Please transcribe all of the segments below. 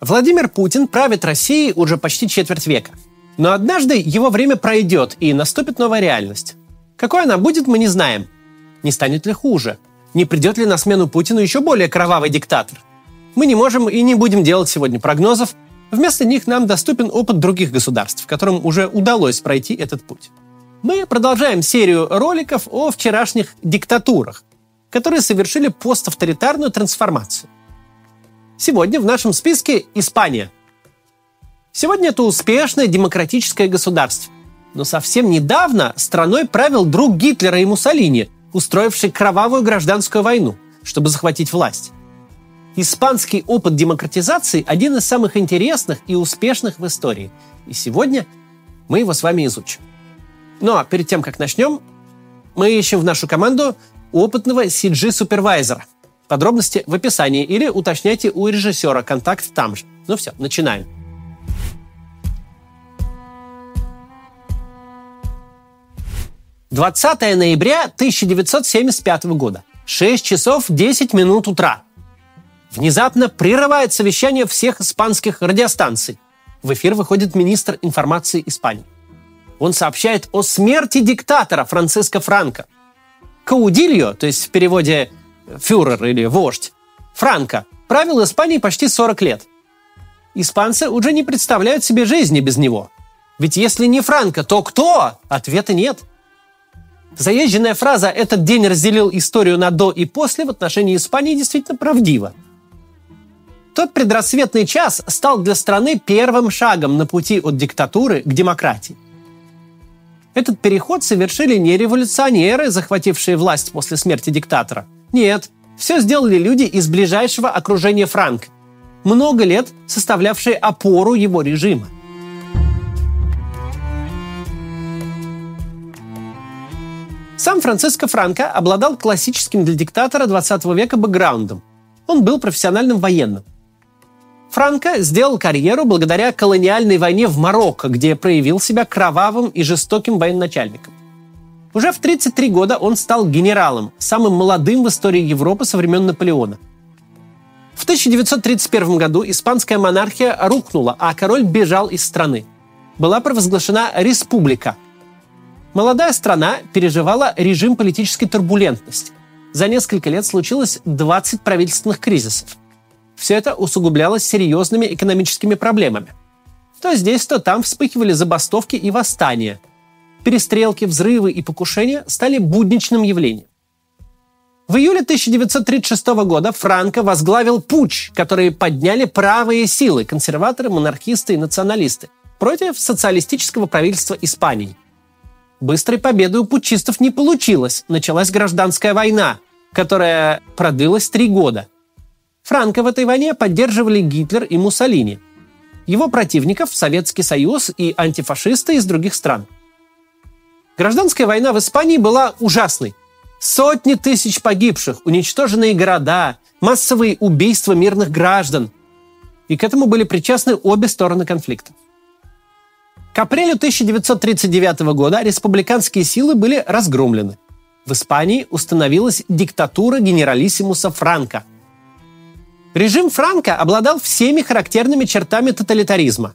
Владимир Путин правит Россией уже почти четверть века. Но однажды его время пройдет, и наступит новая реальность. Какой она будет, мы не знаем. Не станет ли хуже? Не придет ли на смену Путину еще более кровавый диктатор? Мы не можем и не будем делать сегодня прогнозов. Вместо них нам доступен опыт других государств, которым уже удалось пройти этот путь. Мы продолжаем серию роликов о вчерашних диктатурах, которые совершили поставторитарную трансформацию. Сегодня в нашем списке Испания. Сегодня это успешное демократическое государство. Но совсем недавно страной правил друг Гитлера и Муссолини, устроивший кровавую гражданскую войну, чтобы захватить власть. Испанский опыт демократизации – один из самых интересных и успешных в истории. И сегодня мы его с вами изучим. Ну а перед тем, как начнем, мы ищем в нашу команду опытного CG-супервайзера – Подробности в описании или уточняйте у режиссера контакт там же. Ну все, начинаем. Двадцатое ноября 1975 года. 6 часов 10 минут утра. Внезапно прерывает совещание всех испанских радиостанций. В эфир выходит министр информации Испании. Он сообщает о смерти диктатора Франциско Франко. Каудильо, то есть в переводе фюрер или вождь, Франко, правил Испанией почти 40 лет. Испанцы уже не представляют себе жизни без него. Ведь если не Франко, то кто? Ответа нет. Заезженная фраза «этот день разделил историю на до и после» в отношении Испании действительно правдива. Тот предрассветный час стал для страны первым шагом на пути от диктатуры к демократии. Этот переход совершили не революционеры, захватившие власть после смерти диктатора – нет, все сделали люди из ближайшего окружения Франка, много лет составлявшие опору его режима. Сам Франциско Франко обладал классическим для диктатора 20 века бэкграундом. Он был профессиональным военным. Франко сделал карьеру благодаря колониальной войне в Марокко, где проявил себя кровавым и жестоким военачальником. Уже в 33 года он стал генералом, самым молодым в истории Европы со времен Наполеона. В 1931 году испанская монархия рухнула, а король бежал из страны. Была провозглашена республика. Молодая страна переживала режим политической турбулентности. За несколько лет случилось 20 правительственных кризисов. Все это усугублялось серьезными экономическими проблемами. То здесь, то там вспыхивали забастовки и восстания – перестрелки, взрывы и покушения стали будничным явлением. В июле 1936 года Франко возглавил путь, который подняли правые силы, консерваторы, монархисты и националисты, против социалистического правительства Испании. Быстрой победы у путчистов не получилось. Началась гражданская война, которая продлилась три года. Франко в этой войне поддерживали Гитлер и Муссолини. Его противников – Советский Союз и антифашисты из других стран – Гражданская война в Испании была ужасной. Сотни тысяч погибших, уничтоженные города, массовые убийства мирных граждан. И к этому были причастны обе стороны конфликта. К апрелю 1939 года республиканские силы были разгромлены. В Испании установилась диктатура генералиссимуса Франка. Режим Франка обладал всеми характерными чертами тоталитаризма.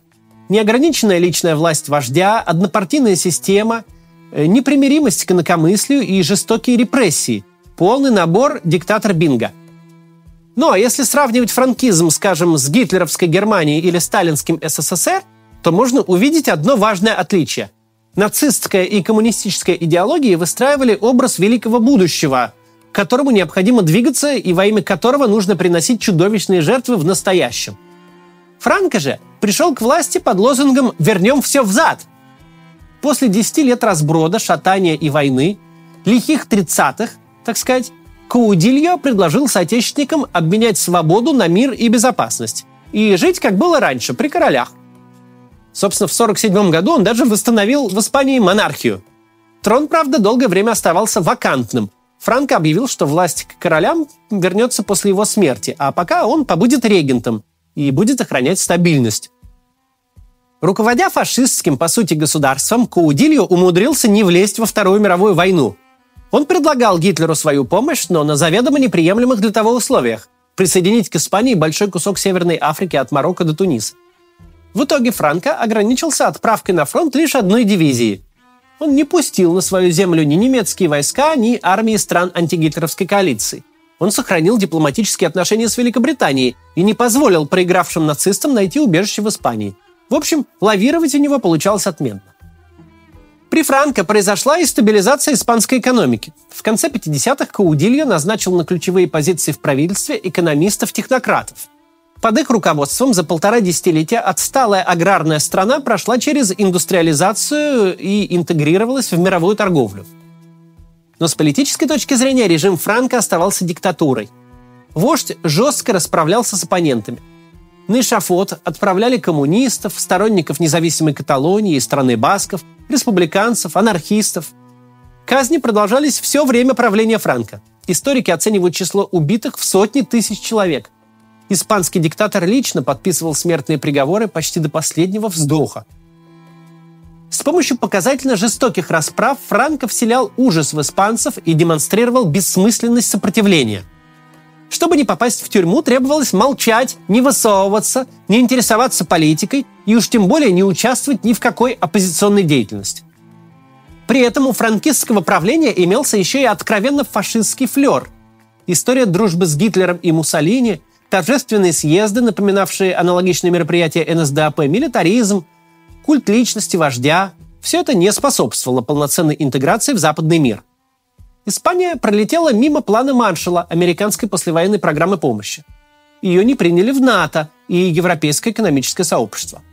Неограниченная личная власть вождя, однопартийная система – непримиримость к инакомыслию и жестокие репрессии. Полный набор диктатор Бинга. Ну а если сравнивать франкизм, скажем, с гитлеровской Германией или сталинским СССР, то можно увидеть одно важное отличие. Нацистская и коммунистическая идеологии выстраивали образ великого будущего, к которому необходимо двигаться и во имя которого нужно приносить чудовищные жертвы в настоящем. Франко же пришел к власти под лозунгом «вернем все взад», После 10 лет разброда, шатания и войны, лихих 30-х, так сказать, Каудильо предложил соотечественникам обменять свободу на мир и безопасность и жить, как было раньше, при королях. Собственно, в 1947 году он даже восстановил в Испании монархию. Трон, правда, долгое время оставался вакантным. Франко объявил, что власть к королям вернется после его смерти, а пока он побудет регентом и будет охранять стабильность. Руководя фашистским, по сути, государством, Каудильо умудрился не влезть во Вторую мировую войну. Он предлагал Гитлеру свою помощь, но на заведомо неприемлемых для того условиях. присоединить к Испании большой кусок Северной Африки от Марокко до Туниса. В итоге Франко ограничился отправкой на фронт лишь одной дивизии. Он не пустил на свою землю ни немецкие войска, ни армии стран антигитлеровской коалиции. Он сохранил дипломатические отношения с Великобританией и не позволил проигравшим нацистам найти убежище в Испании. В общем, лавировать у него получалось отменно. При Франко произошла и стабилизация испанской экономики. В конце 50-х Каудильо назначил на ключевые позиции в правительстве экономистов-технократов. Под их руководством за полтора десятилетия отсталая аграрная страна прошла через индустриализацию и интегрировалась в мировую торговлю. Но с политической точки зрения режим Франко оставался диктатурой. Вождь жестко расправлялся с оппонентами. На эшафот отправляли коммунистов, сторонников независимой Каталонии и страны басков, республиканцев, анархистов. Казни продолжались все время правления Франка. Историки оценивают число убитых в сотни тысяч человек. Испанский диктатор лично подписывал смертные приговоры почти до последнего вздоха. С помощью показательно жестоких расправ Франко вселял ужас в испанцев и демонстрировал бессмысленность сопротивления – чтобы не попасть в тюрьму, требовалось молчать, не высовываться, не интересоваться политикой и уж тем более не участвовать ни в какой оппозиционной деятельности. При этом у франкистского правления имелся еще и откровенно фашистский флер. История дружбы с Гитлером и Муссолини, торжественные съезды, напоминавшие аналогичные мероприятия НСДАП, милитаризм, культ личности вождя – все это не способствовало полноценной интеграции в западный мир – Испания пролетела мимо плана Маршалла американской послевоенной программы помощи. Ее не приняли в НАТО и Европейское экономическое сообщество.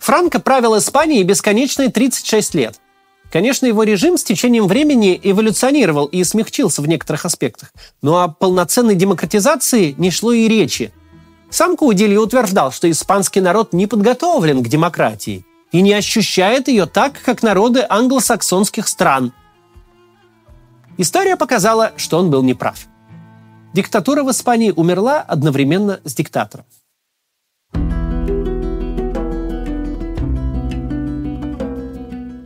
Франко правил Испанией бесконечные 36 лет. Конечно, его режим с течением времени эволюционировал и смягчился в некоторых аспектах, но о полноценной демократизации не шло и речи. Сам Каудильо утверждал, что испанский народ не подготовлен к демократии и не ощущает ее так, как народы англосаксонских стран – История показала, что он был неправ. Диктатура в Испании умерла одновременно с диктатором.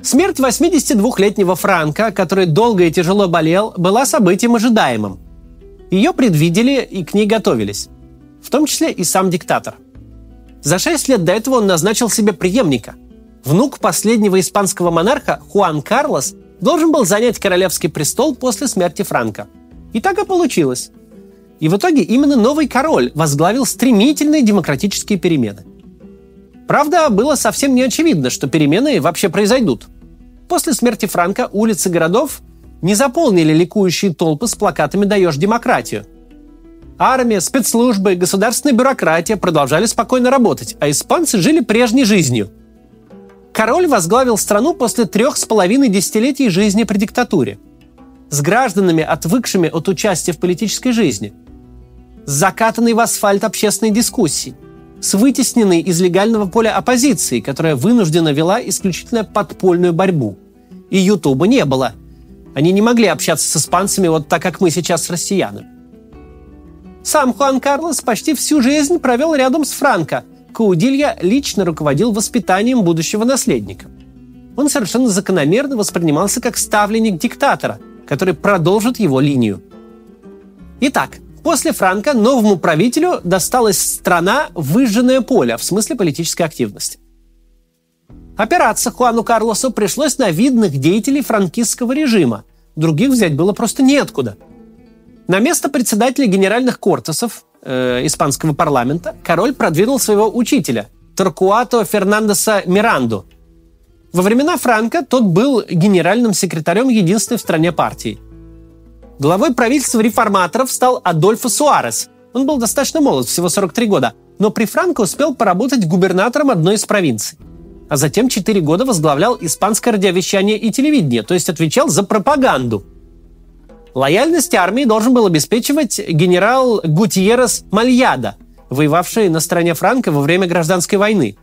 Смерть 82-летнего Франка, который долго и тяжело болел, была событием ожидаемым. Ее предвидели и к ней готовились. В том числе и сам диктатор. За шесть лет до этого он назначил себе преемника. Внук последнего испанского монарха Хуан Карлос должен был занять королевский престол после смерти Франка. И так и получилось. И в итоге именно новый король возглавил стремительные демократические перемены. Правда, было совсем не очевидно, что перемены вообще произойдут. После смерти Франка улицы городов не заполнили ликующие толпы с плакатами «Даешь демократию». Армия, спецслужбы, государственная бюрократия продолжали спокойно работать, а испанцы жили прежней жизнью – Король возглавил страну после трех с половиной десятилетий жизни при диктатуре. С гражданами, отвыкшими от участия в политической жизни. С закатанной в асфальт общественной дискуссии. С вытесненной из легального поля оппозицией, которая вынуждена вела исключительно подпольную борьбу. И Ютуба не было. Они не могли общаться с испанцами вот так, как мы сейчас с россиянами. Сам Хуан Карлос почти всю жизнь провел рядом с Франко – Каудилья лично руководил воспитанием будущего наследника. Он совершенно закономерно воспринимался как ставленник диктатора, который продолжит его линию. Итак, после Франка новому правителю досталась страна выжженное поле в смысле политической активности. Опираться Хуану Карлосу пришлось на видных деятелей франкистского режима. Других взять было просто неоткуда. На место председателя генеральных кортесов э, испанского парламента, король продвинул своего учителя, Торкуато Фернандеса Миранду. Во времена Франка тот был генеральным секретарем единственной в стране партии. Главой правительства реформаторов стал Адольфо Суарес. Он был достаточно молод, всего 43 года, но при Франко успел поработать губернатором одной из провинций. А затем 4 года возглавлял испанское радиовещание и телевидение, то есть отвечал за пропаганду – Лояльность армии должен был обеспечивать генерал Гутьеррес Мальяда, воевавший на стороне Франка во время гражданской войны.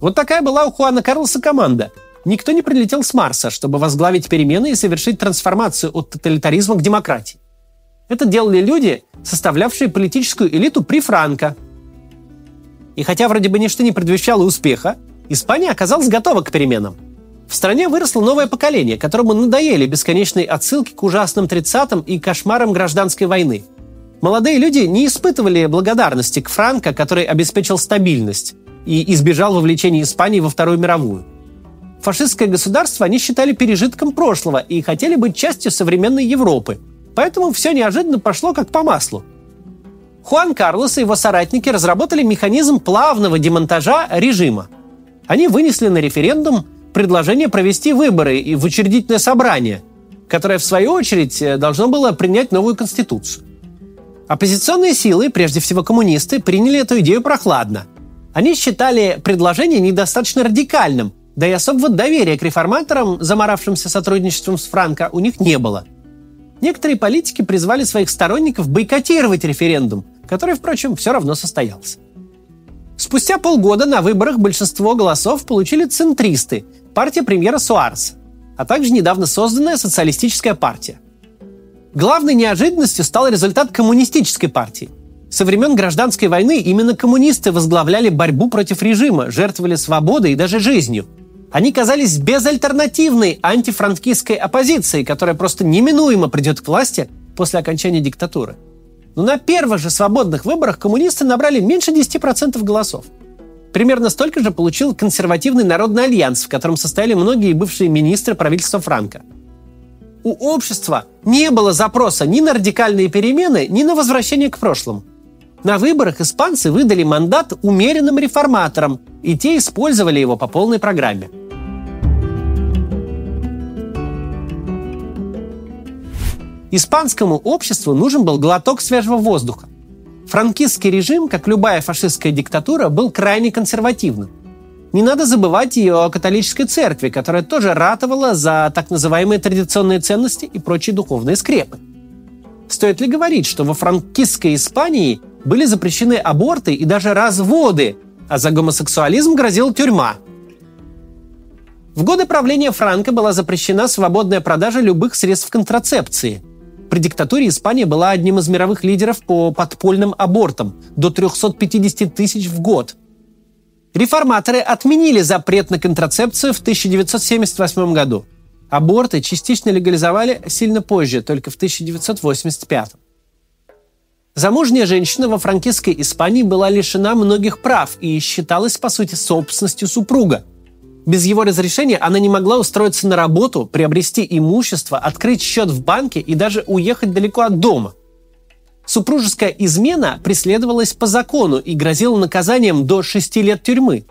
Вот такая была у Хуана Карлоса команда. Никто не прилетел с Марса, чтобы возглавить перемены и совершить трансформацию от тоталитаризма к демократии. Это делали люди, составлявшие политическую элиту при Франко. И хотя вроде бы ничто не предвещало успеха, Испания оказалась готова к переменам – в стране выросло новое поколение, которому надоели бесконечные отсылки к ужасным 30-м и кошмарам гражданской войны. Молодые люди не испытывали благодарности к Франко, который обеспечил стабильность и избежал вовлечения Испании во Вторую мировую. Фашистское государство они считали пережитком прошлого и хотели быть частью современной Европы. Поэтому все неожиданно пошло как по маслу. Хуан Карлос и его соратники разработали механизм плавного демонтажа режима. Они вынесли на референдум предложение провести выборы и в учредительное собрание, которое, в свою очередь, должно было принять новую конституцию. Оппозиционные силы, прежде всего коммунисты, приняли эту идею прохладно. Они считали предложение недостаточно радикальным, да и особого доверия к реформаторам, заморавшимся сотрудничеством с Франко, у них не было. Некоторые политики призвали своих сторонников бойкотировать референдум, который, впрочем, все равно состоялся. Спустя полгода на выборах большинство голосов получили центристы, партия премьера Суарса, а также недавно созданная социалистическая партия. Главной неожиданностью стал результат коммунистической партии. Со времен гражданской войны именно коммунисты возглавляли борьбу против режима, жертвовали свободой и даже жизнью – они казались безальтернативной антифранкистской оппозицией, которая просто неминуемо придет к власти после окончания диктатуры. Но на первых же свободных выборах коммунисты набрали меньше 10% голосов. Примерно столько же получил консервативный народный альянс, в котором состояли многие бывшие министры правительства Франка. У общества не было запроса ни на радикальные перемены, ни на возвращение к прошлому. На выборах испанцы выдали мандат умеренным реформаторам, и те использовали его по полной программе – Испанскому обществу нужен был глоток свежего воздуха. Франкистский режим, как любая фашистская диктатура, был крайне консервативным. Не надо забывать и о католической церкви, которая тоже ратовала за так называемые традиционные ценности и прочие духовные скрепы. Стоит ли говорить, что во франкистской Испании были запрещены аборты и даже разводы, а за гомосексуализм грозила тюрьма. В годы правления Франка была запрещена свободная продажа любых средств контрацепции – при диктатуре Испания была одним из мировых лидеров по подпольным абортам – до 350 тысяч в год. Реформаторы отменили запрет на контрацепцию в 1978 году. Аборты частично легализовали сильно позже, только в 1985. Замужняя женщина во франкистской Испании была лишена многих прав и считалась, по сути, собственностью супруга – без его разрешения она не могла устроиться на работу, приобрести имущество, открыть счет в банке и даже уехать далеко от дома. Супружеская измена преследовалась по закону и грозила наказанием до 6 лет тюрьмы.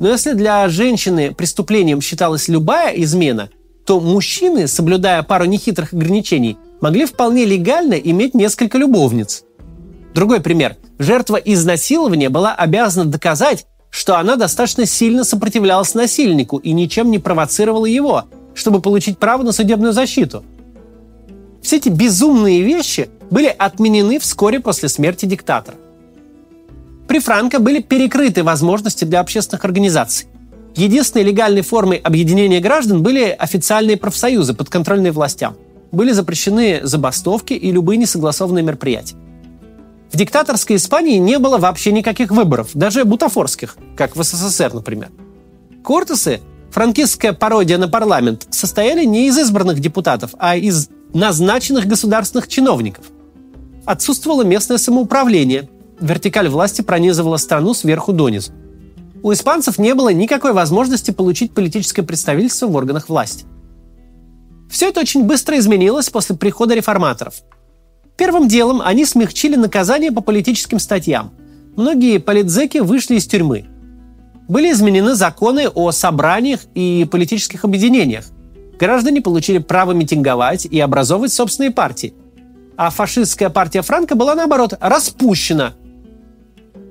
Но если для женщины преступлением считалась любая измена, то мужчины, соблюдая пару нехитрых ограничений, могли вполне легально иметь несколько любовниц. Другой пример. Жертва изнасилования была обязана доказать, что она достаточно сильно сопротивлялась насильнику и ничем не провоцировала его, чтобы получить право на судебную защиту. Все эти безумные вещи были отменены вскоре после смерти диктатора. При Франко были перекрыты возможности для общественных организаций. Единственной легальной формой объединения граждан были официальные профсоюзы, подконтрольные властям. Были запрещены забастовки и любые несогласованные мероприятия. В диктаторской Испании не было вообще никаких выборов, даже бутафорских, как в СССР, например. Кортесы, франкистская пародия на парламент, состояли не из избранных депутатов, а из назначенных государственных чиновников. Отсутствовало местное самоуправление. Вертикаль власти пронизывала страну сверху донизу. У испанцев не было никакой возможности получить политическое представительство в органах власти. Все это очень быстро изменилось после прихода реформаторов – Первым делом они смягчили наказание по политическим статьям. Многие политзеки вышли из тюрьмы. Были изменены законы о собраниях и политических объединениях. Граждане получили право митинговать и образовывать собственные партии. А фашистская партия Франка была, наоборот, распущена.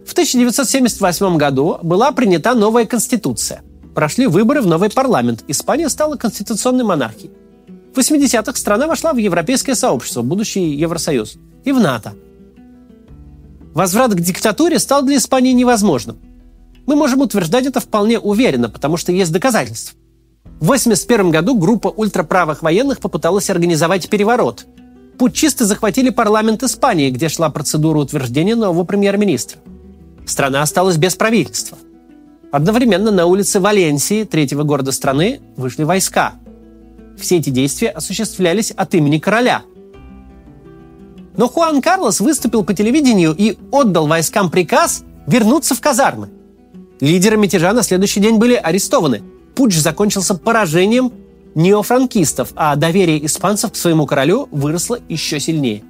В 1978 году была принята новая конституция. Прошли выборы в новый парламент. Испания стала конституционной монархией. В 80-х страна вошла в Европейское сообщество, будущий Евросоюз, и в НАТО. Возврат к диктатуре стал для Испании невозможным. Мы можем утверждать это вполне уверенно, потому что есть доказательства. В 1981 году группа ультраправых военных попыталась организовать переворот. Путчисты захватили парламент Испании, где шла процедура утверждения нового премьер-министра. Страна осталась без правительства. Одновременно на улице Валенсии, третьего города страны, вышли войска – все эти действия осуществлялись от имени короля. Но Хуан Карлос выступил по телевидению и отдал войскам приказ вернуться в казармы. Лидеры мятежа на следующий день были арестованы. Путч закончился поражением неофранкистов, а доверие испанцев к своему королю выросло еще сильнее.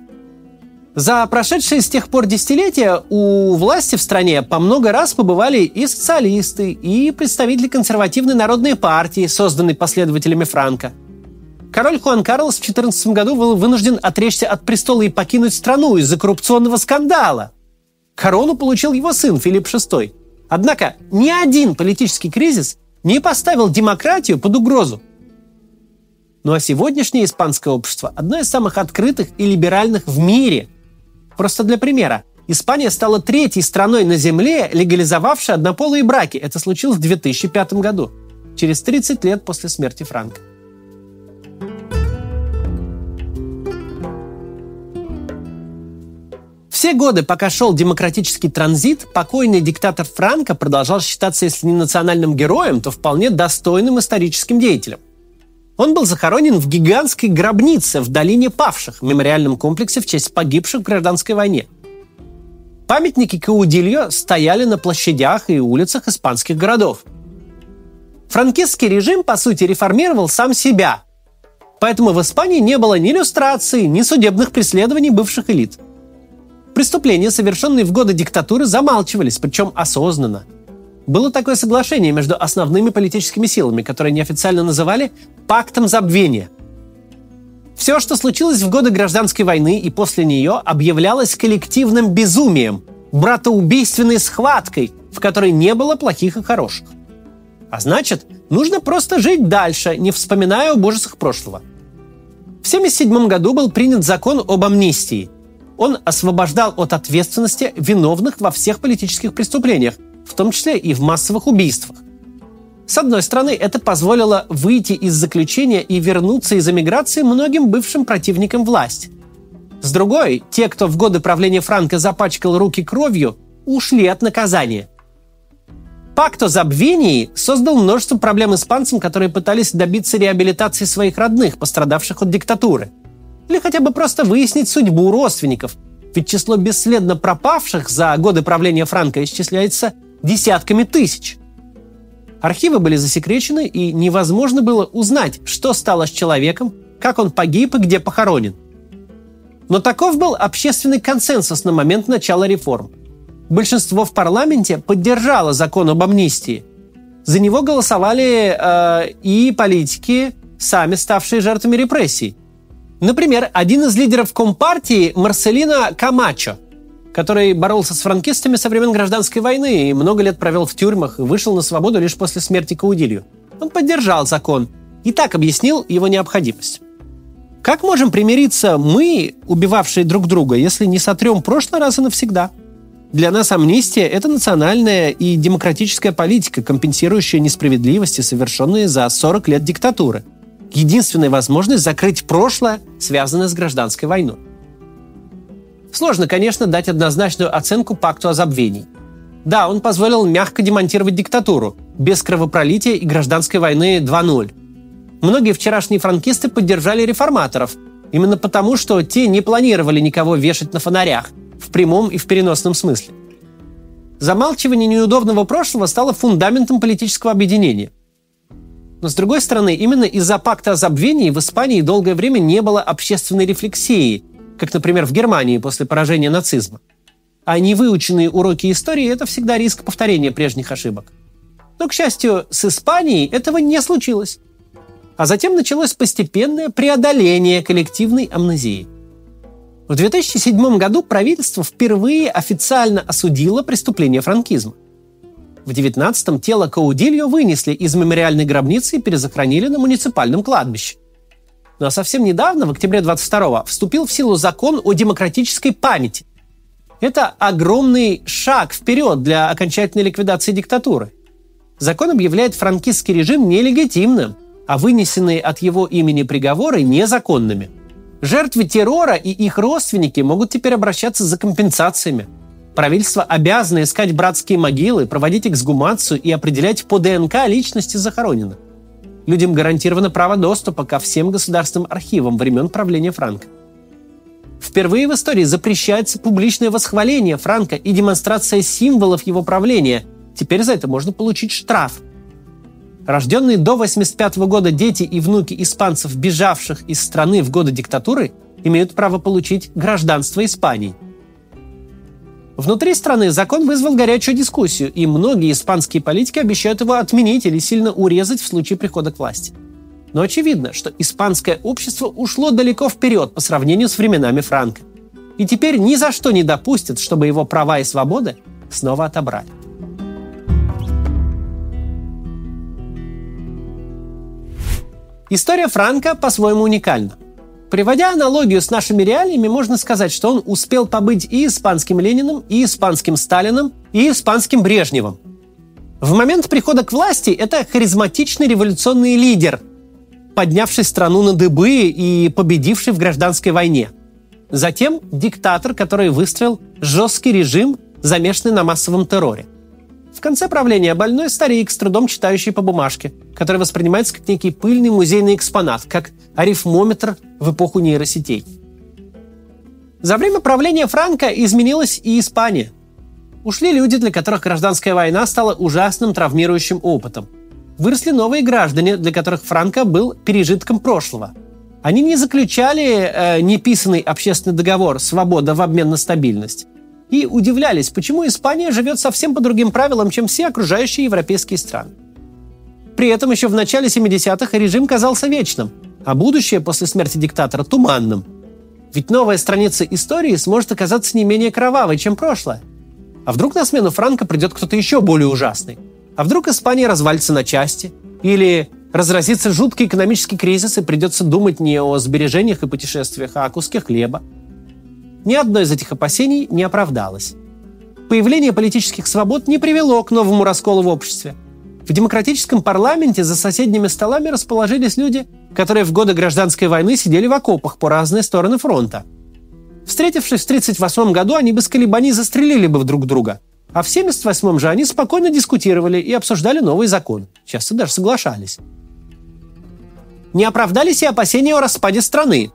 За прошедшие с тех пор десятилетия у власти в стране по много раз побывали и социалисты, и представители консервативной народной партии, созданной последователями Франка. Король Хуан Карлос в 14 году был вынужден отречься от престола и покинуть страну из-за коррупционного скандала. Корону получил его сын Филипп VI. Однако ни один политический кризис не поставил демократию под угрозу. Ну а сегодняшнее испанское общество – одно из самых открытых и либеральных в мире. Просто для примера. Испания стала третьей страной на Земле, легализовавшей однополые браки. Это случилось в 2005 году, через 30 лет после смерти Франка. Все годы, пока шел демократический транзит, покойный диктатор Франко продолжал считаться, если не национальным героем, то вполне достойным историческим деятелем. Он был захоронен в гигантской гробнице в долине павших, мемориальном комплексе в честь погибших в гражданской войне. Памятники Каудильо стояли на площадях и улицах испанских городов. Франкистский режим, по сути, реформировал сам себя. Поэтому в Испании не было ни иллюстрации, ни судебных преследований бывших элит. Преступления, совершенные в годы диктатуры, замалчивались, причем осознанно – было такое соглашение между основными политическими силами, которое неофициально называли «пактом забвения». Все, что случилось в годы гражданской войны и после нее, объявлялось коллективным безумием, братоубийственной схваткой, в которой не было плохих и хороших. А значит, нужно просто жить дальше, не вспоминая об ужасах прошлого. В 1977 году был принят закон об амнистии. Он освобождал от ответственности виновных во всех политических преступлениях, в том числе и в массовых убийствах. С одной стороны, это позволило выйти из заключения и вернуться из эмиграции многим бывшим противникам власти. С другой, те, кто в годы правления Франка запачкал руки кровью, ушли от наказания. Пакт о забвении создал множество проблем испанцам, которые пытались добиться реабилитации своих родных, пострадавших от диктатуры. Или хотя бы просто выяснить судьбу родственников. Ведь число бесследно пропавших за годы правления Франка исчисляется десятками тысяч. Архивы были засекречены, и невозможно было узнать, что стало с человеком, как он погиб и где похоронен. Но таков был общественный консенсус на момент начала реформ. Большинство в парламенте поддержало закон об амнистии. За него голосовали э, и политики, сами ставшие жертвами репрессий. Например, один из лидеров Компартии Марселина Камачо – который боролся с франкистами со времен гражданской войны и много лет провел в тюрьмах и вышел на свободу лишь после смерти Каудилью. Он поддержал закон и так объяснил его необходимость. Как можем примириться мы, убивавшие друг друга, если не сотрем прошлое раз и навсегда? Для нас амнистия – это национальная и демократическая политика, компенсирующая несправедливости, совершенные за 40 лет диктатуры. Единственная возможность закрыть прошлое, связанное с гражданской войной. Сложно, конечно, дать однозначную оценку пакту о забвении. Да, он позволил мягко демонтировать диктатуру, без кровопролития и гражданской войны 2.0. Многие вчерашние франкисты поддержали реформаторов, именно потому, что те не планировали никого вешать на фонарях, в прямом и в переносном смысле. Замалчивание неудобного прошлого стало фундаментом политического объединения. Но, с другой стороны, именно из-за пакта о забвении в Испании долгое время не было общественной рефлексии как, например, в Германии после поражения нацизма. А невыученные уроки истории – это всегда риск повторения прежних ошибок. Но, к счастью, с Испанией этого не случилось. А затем началось постепенное преодоление коллективной амнезии. В 2007 году правительство впервые официально осудило преступление франкизма. В 19-м тело Каудильо вынесли из мемориальной гробницы и перезахоронили на муниципальном кладбище. Ну а совсем недавно, в октябре 22-го, вступил в силу закон о демократической памяти. Это огромный шаг вперед для окончательной ликвидации диктатуры. Закон объявляет франкистский режим нелегитимным, а вынесенные от его имени приговоры незаконными. Жертвы террора и их родственники могут теперь обращаться за компенсациями. Правительство обязано искать братские могилы, проводить эксгумацию и определять по ДНК личности захороненных. Людям гарантировано право доступа ко всем государственным архивам времен правления Франка. Впервые в истории запрещается публичное восхваление Франка и демонстрация символов его правления. Теперь за это можно получить штраф. Рожденные до 1985 года дети и внуки испанцев, бежавших из страны в годы диктатуры, имеют право получить гражданство Испании. Внутри страны закон вызвал горячую дискуссию, и многие испанские политики обещают его отменить или сильно урезать в случае прихода к власти – но очевидно, что испанское общество ушло далеко вперед по сравнению с временами Франка. И теперь ни за что не допустят, чтобы его права и свободы снова отобрали. История Франка по-своему уникальна. Приводя аналогию с нашими реалиями, можно сказать, что он успел побыть и испанским Лениным, и испанским Сталином, и испанским Брежневым. В момент прихода к власти это харизматичный революционный лидер – поднявший страну на дыбы и победивший в гражданской войне. Затем диктатор, который выстроил жесткий режим, замешанный на массовом терроре. В конце правления больной старик, с трудом читающий по бумажке, который воспринимается как некий пыльный музейный экспонат, как арифмометр в эпоху нейросетей. За время правления Франка изменилась и Испания. Ушли люди, для которых гражданская война стала ужасным травмирующим опытом – выросли новые граждане, для которых Франко был пережитком прошлого. Они не заключали э, неписанный общественный договор «Свобода в обмен на стабильность» и удивлялись, почему Испания живет совсем по другим правилам, чем все окружающие европейские страны. При этом еще в начале 70-х режим казался вечным, а будущее после смерти диктатора – туманным. Ведь новая страница истории сможет оказаться не менее кровавой, чем прошлое. А вдруг на смену Франко придет кто-то еще более ужасный – а вдруг Испания развалится на части? Или разразится жуткий экономический кризис и придется думать не о сбережениях и путешествиях, а о куске хлеба? Ни одно из этих опасений не оправдалось. Появление политических свобод не привело к новому расколу в обществе. В демократическом парламенте за соседними столами расположились люди, которые в годы гражданской войны сидели в окопах по разные стороны фронта. Встретившись в 1938 году, они без колебаний застрелили бы друг друга – а в 1978 же они спокойно дискутировали и обсуждали новый закон. Часто даже соглашались. Не оправдались и опасения о распаде страны.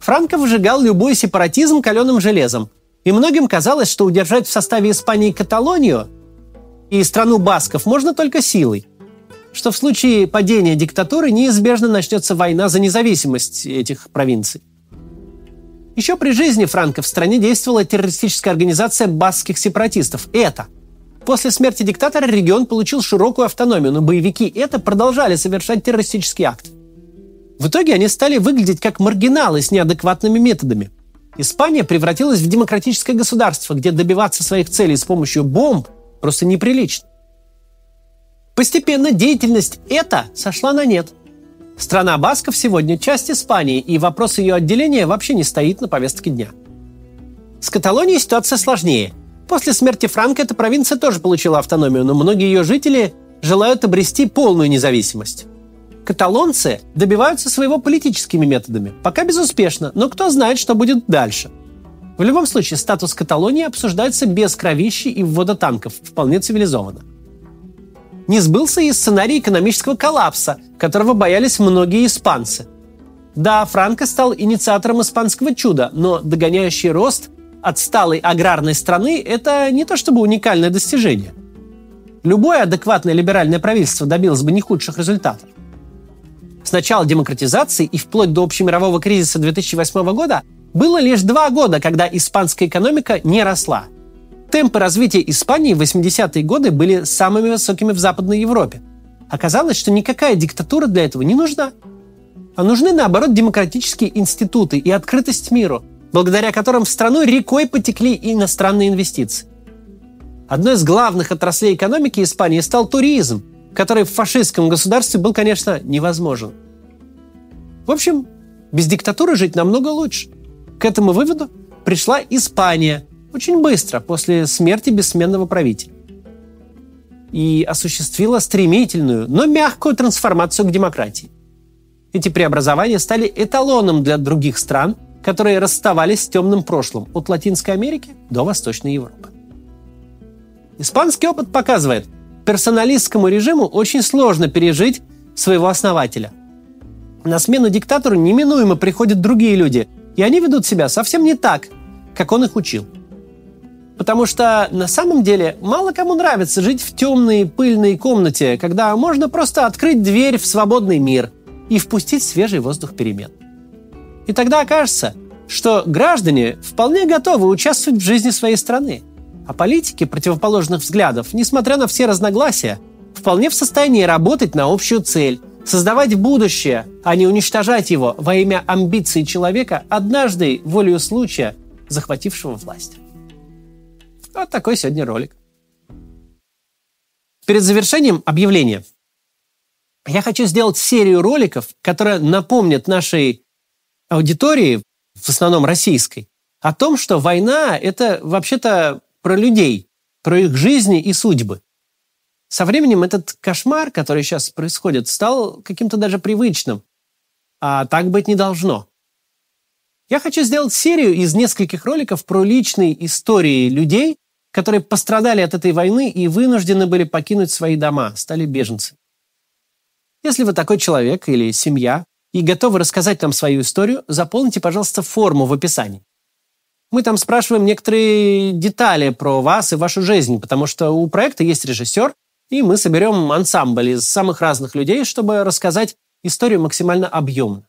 Франко выжигал любой сепаратизм каленым железом. И многим казалось, что удержать в составе Испании Каталонию и страну басков можно только силой. Что в случае падения диктатуры неизбежно начнется война за независимость этих провинций. Еще при жизни Франка в стране действовала террористическая организация баскских сепаратистов – ЭТА. После смерти диктатора регион получил широкую автономию, но боевики ЭТА продолжали совершать террористические акты. В итоге они стали выглядеть как маргиналы с неадекватными методами. Испания превратилась в демократическое государство, где добиваться своих целей с помощью бомб просто неприлично. Постепенно деятельность ЭТА сошла на нет. Страна Басков сегодня часть Испании, и вопрос ее отделения вообще не стоит на повестке дня. С Каталонией ситуация сложнее. После смерти Франка эта провинция тоже получила автономию, но многие ее жители желают обрести полную независимость. Каталонцы добиваются своего политическими методами, пока безуспешно, но кто знает, что будет дальше. В любом случае, статус Каталонии обсуждается без кровищи и ввода танков, вполне цивилизованно не сбылся и сценарий экономического коллапса, которого боялись многие испанцы. Да, Франко стал инициатором испанского чуда, но догоняющий рост отсталой аграрной страны – это не то чтобы уникальное достижение. Любое адекватное либеральное правительство добилось бы не худших результатов. С начала демократизации и вплоть до общемирового кризиса 2008 года было лишь два года, когда испанская экономика не росла – Темпы развития Испании в 80-е годы были самыми высокими в Западной Европе. Оказалось, что никакая диктатура для этого не нужна. А нужны, наоборот, демократические институты и открытость миру, благодаря которым в страну рекой потекли иностранные инвестиции. Одной из главных отраслей экономики Испании стал туризм, который в фашистском государстве был, конечно, невозможен. В общем, без диктатуры жить намного лучше. К этому выводу пришла Испания – очень быстро после смерти бессменного правителя и осуществила стремительную, но мягкую трансформацию к демократии. Эти преобразования стали эталоном для других стран, которые расставались с темным прошлым от Латинской Америки до Восточной Европы. Испанский опыт показывает, персоналистскому режиму очень сложно пережить своего основателя. На смену диктатору неминуемо приходят другие люди, И они ведут себя совсем не так, как он их учил. Потому что на самом деле мало кому нравится жить в темной пыльной комнате, когда можно просто открыть дверь в свободный мир и впустить свежий воздух перемен. И тогда окажется, что граждане вполне готовы участвовать в жизни своей страны, а политики противоположных взглядов, несмотря на все разногласия, вполне в состоянии работать на общую цель, создавать будущее, а не уничтожать его во имя амбиций человека, однажды волею случая захватившего власть. Вот такой сегодня ролик. Перед завершением объявления. Я хочу сделать серию роликов, которые напомнят нашей аудитории, в основном российской, о том, что война – это вообще-то про людей, про их жизни и судьбы. Со временем этот кошмар, который сейчас происходит, стал каким-то даже привычным. А так быть не должно. Я хочу сделать серию из нескольких роликов про личные истории людей, которые пострадали от этой войны и вынуждены были покинуть свои дома, стали беженцами. Если вы такой человек или семья и готовы рассказать нам свою историю, заполните, пожалуйста, форму в описании. Мы там спрашиваем некоторые детали про вас и вашу жизнь, потому что у проекта есть режиссер, и мы соберем ансамбль из самых разных людей, чтобы рассказать историю максимально объемно.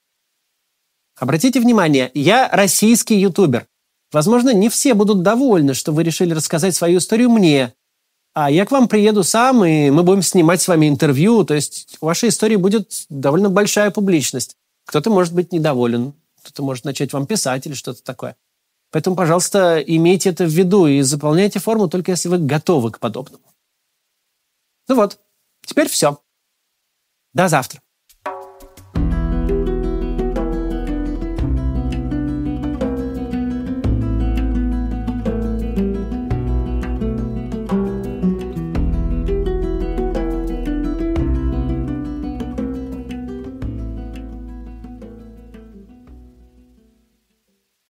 Обратите внимание, я российский ютубер. Возможно, не все будут довольны, что вы решили рассказать свою историю мне. А я к вам приеду сам, и мы будем снимать с вами интервью. То есть у вашей истории будет довольно большая публичность. Кто-то может быть недоволен, кто-то может начать вам писать или что-то такое. Поэтому, пожалуйста, имейте это в виду и заполняйте форму только если вы готовы к подобному. Ну вот, теперь все. До завтра.